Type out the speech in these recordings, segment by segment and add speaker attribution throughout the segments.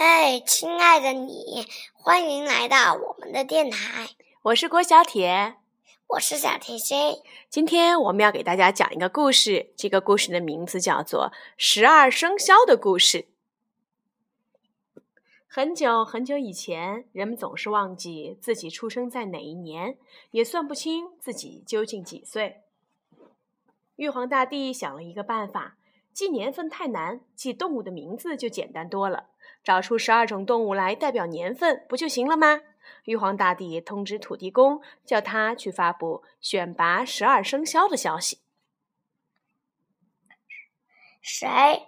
Speaker 1: 嘿，亲爱的你，欢迎来到我们的电台。
Speaker 2: 我是郭小铁，
Speaker 1: 我是小甜心。
Speaker 2: 今天我们要给大家讲一个故事，这个故事的名字叫做《十二生肖的故事》。很久很久以前，人们总是忘记自己出生在哪一年，也算不清自己究竟几岁。玉皇大帝想了一个办法，记年份太难，记动物的名字就简单多了。找出十二种动物来代表年份，不就行了吗？玉皇大帝通知土地公，叫他去发布选拔十二生肖的消息。
Speaker 1: 谁？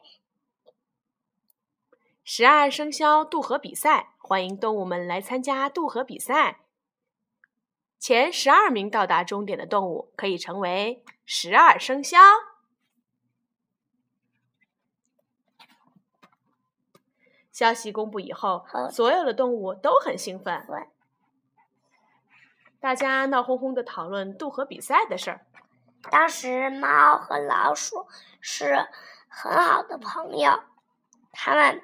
Speaker 2: 十二生肖渡河比赛，欢迎动物们来参加渡河比赛。前十二名到达终点的动物可以成为十二生肖。消息公布以后，所有的动物都很兴奋，大家闹哄哄的讨论渡河比赛的事儿。
Speaker 1: 当时，猫和老鼠是很好的朋友，他们。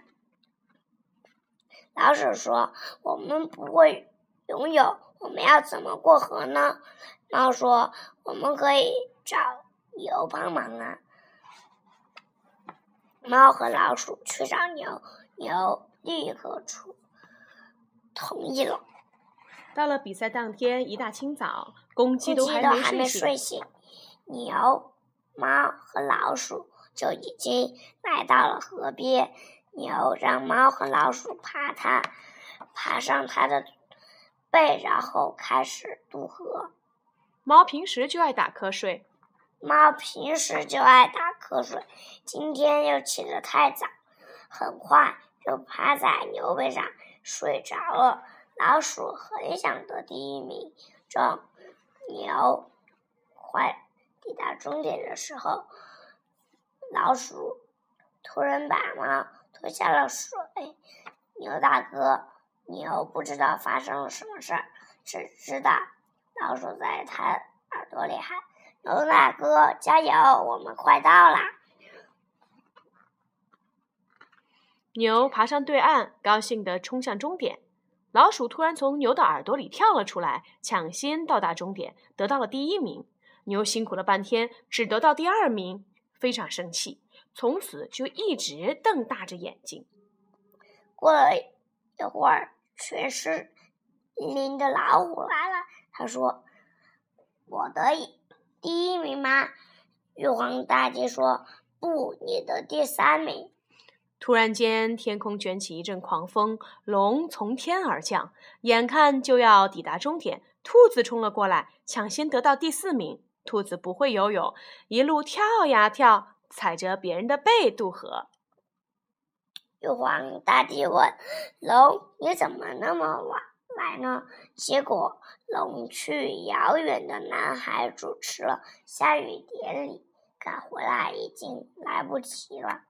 Speaker 1: 老鼠说：“我们不会游泳，我们要怎么过河呢？”猫说：“我们可以找牛帮忙啊。”猫和老鼠去找牛，牛立刻出同意了。
Speaker 2: 到了比赛当天，一大清早，公鸡都
Speaker 1: 还
Speaker 2: 没
Speaker 1: 睡醒，牛、猫和老鼠就已经来到了河边。牛让猫和老鼠爬它，爬上它的背，然后开始渡河。
Speaker 2: 猫平时就爱打瞌睡，
Speaker 1: 猫平时就爱打瞌睡，今天又起得太早，很快就趴在牛背上睡着了。老鼠很想得第一名，正牛快抵达终点的时候，老鼠突然把猫。脱下了水，牛大哥，牛不知道发生了什么事儿，只知道老鼠在他耳朵里喊：“牛大哥，加油，我们快到啦！”
Speaker 2: 牛爬上对岸，高兴地冲向终点。老鼠突然从牛的耳朵里跳了出来，抢先到达终点，得到了第一名。牛辛苦了半天，只得到第二名，非常生气。从此就一直瞪大着眼睛。
Speaker 1: 过了一会儿，全是林的老虎来了。他说：“我得第一名吗？”玉皇大帝说：“不，你得第三名。”
Speaker 2: 突然间，天空卷起一阵狂风，龙从天而降，眼看就要抵达终点，兔子冲了过来，抢先得到第四名。兔子不会游泳，一路跳呀跳。踩着别人的背渡河。
Speaker 1: 玉皇大帝问龙：“你怎么那么晚来呢？”结果龙去遥远的南海主持了下雨典礼，赶回来已经来不及了。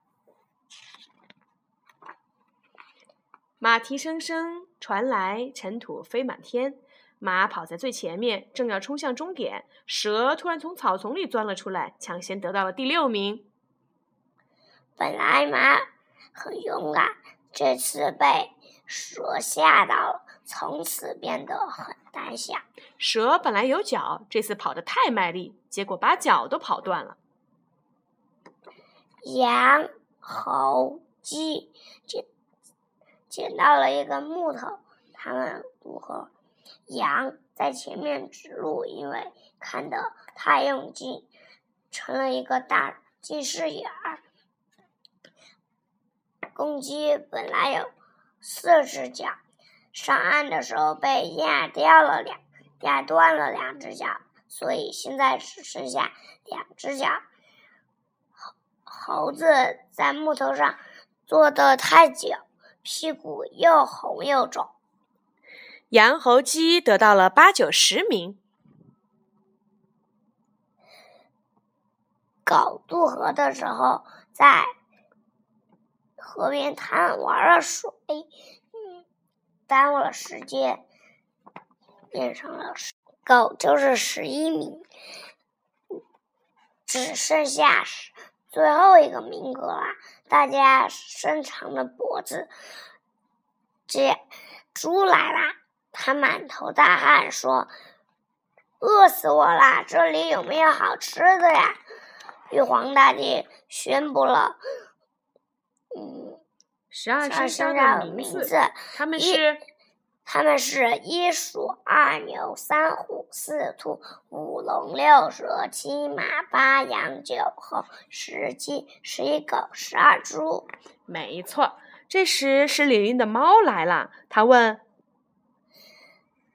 Speaker 2: 马蹄声声传来，尘土飞满天。马跑在最前面，正要冲向终点，蛇突然从草丛里钻了出来，抢先得到了第六名。
Speaker 1: 本来马很勇敢，这次被蛇吓到了，从此变得很胆小。
Speaker 2: 蛇本来有脚，这次跑得太卖力，结果把脚都跑断了。
Speaker 1: 羊、猴、鸡捡捡到了一个木头，他们如何。羊在前面指路，因为看得太用劲，成了一个大近视眼儿。公鸡本来有四只脚，上岸的时候被压掉了两，压断了两只脚，所以现在只剩下两只脚。猴猴子在木头上坐的太久，屁股又红又肿。
Speaker 2: 羊、猴、鸡得到了八九十名。
Speaker 1: 狗渡河的时候在。河边贪玩了水，嗯，耽误了时间，变成了十狗就是十一名，只剩下最后一个名额了。大家伸长了脖子，这猪来啦！他满头大汗说：“饿死我啦！这里有没有好吃的呀？”玉皇大帝宣布了，嗯，
Speaker 2: 十二生肖
Speaker 1: 的
Speaker 2: 名
Speaker 1: 字，
Speaker 2: 他们是。
Speaker 1: 他们是一鼠二牛三虎四兔五龙六蛇七马八羊九猴十鸡十一狗十二猪。
Speaker 2: 没错，这时是玲玲的猫来了。他问：“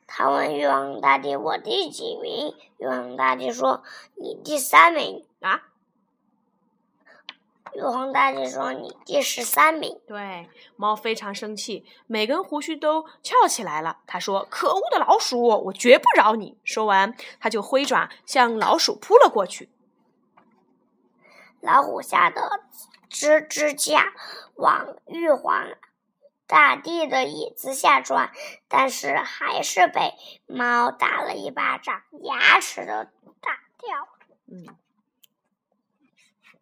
Speaker 1: 他问玉皇大帝，我第几名？”玉皇大帝说：“你第三名。”
Speaker 2: 啊。
Speaker 1: 玉皇大帝说：“你第十三名。”
Speaker 2: 对，猫非常生气，每根胡须都翘起来了。他说：“可恶的老鼠，我绝不饶你！”说完，他就挥爪向老鼠扑了过去。
Speaker 1: 老虎吓得吱吱叫，往玉皇大帝的椅子下钻，但是还是被猫打了一巴掌，牙齿都打掉了。嗯。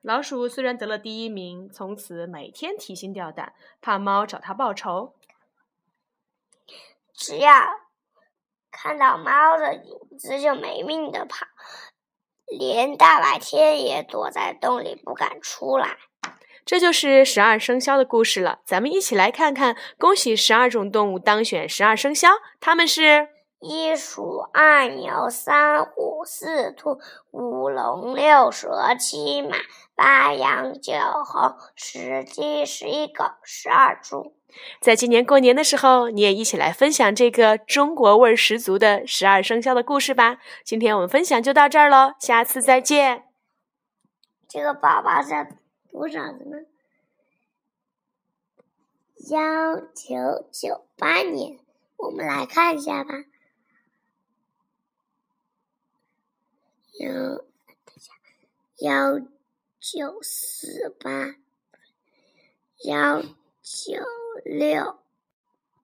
Speaker 2: 老鼠虽然得了第一名，从此每天提心吊胆，怕猫找它报仇。
Speaker 1: 只要看到猫的影子，就没命的跑，连大白天也躲在洞里不敢出来。
Speaker 2: 这就是十二生肖的故事了。咱们一起来看看，恭喜十二种动物当选十二生肖，他们是。
Speaker 1: 一鼠二牛三虎四兔五龙六蛇七马八羊九猴十鸡十一狗十二猪。
Speaker 2: 在今年过年的时候，你也一起来分享这个中国味儿十足的十二生肖的故事吧。今天我们分享就到这儿喽，下次再见。
Speaker 1: 这个宝宝在读啥子呢？幺九九八年，我们来看一下吧。幺，等一下，幺九四八，幺九六。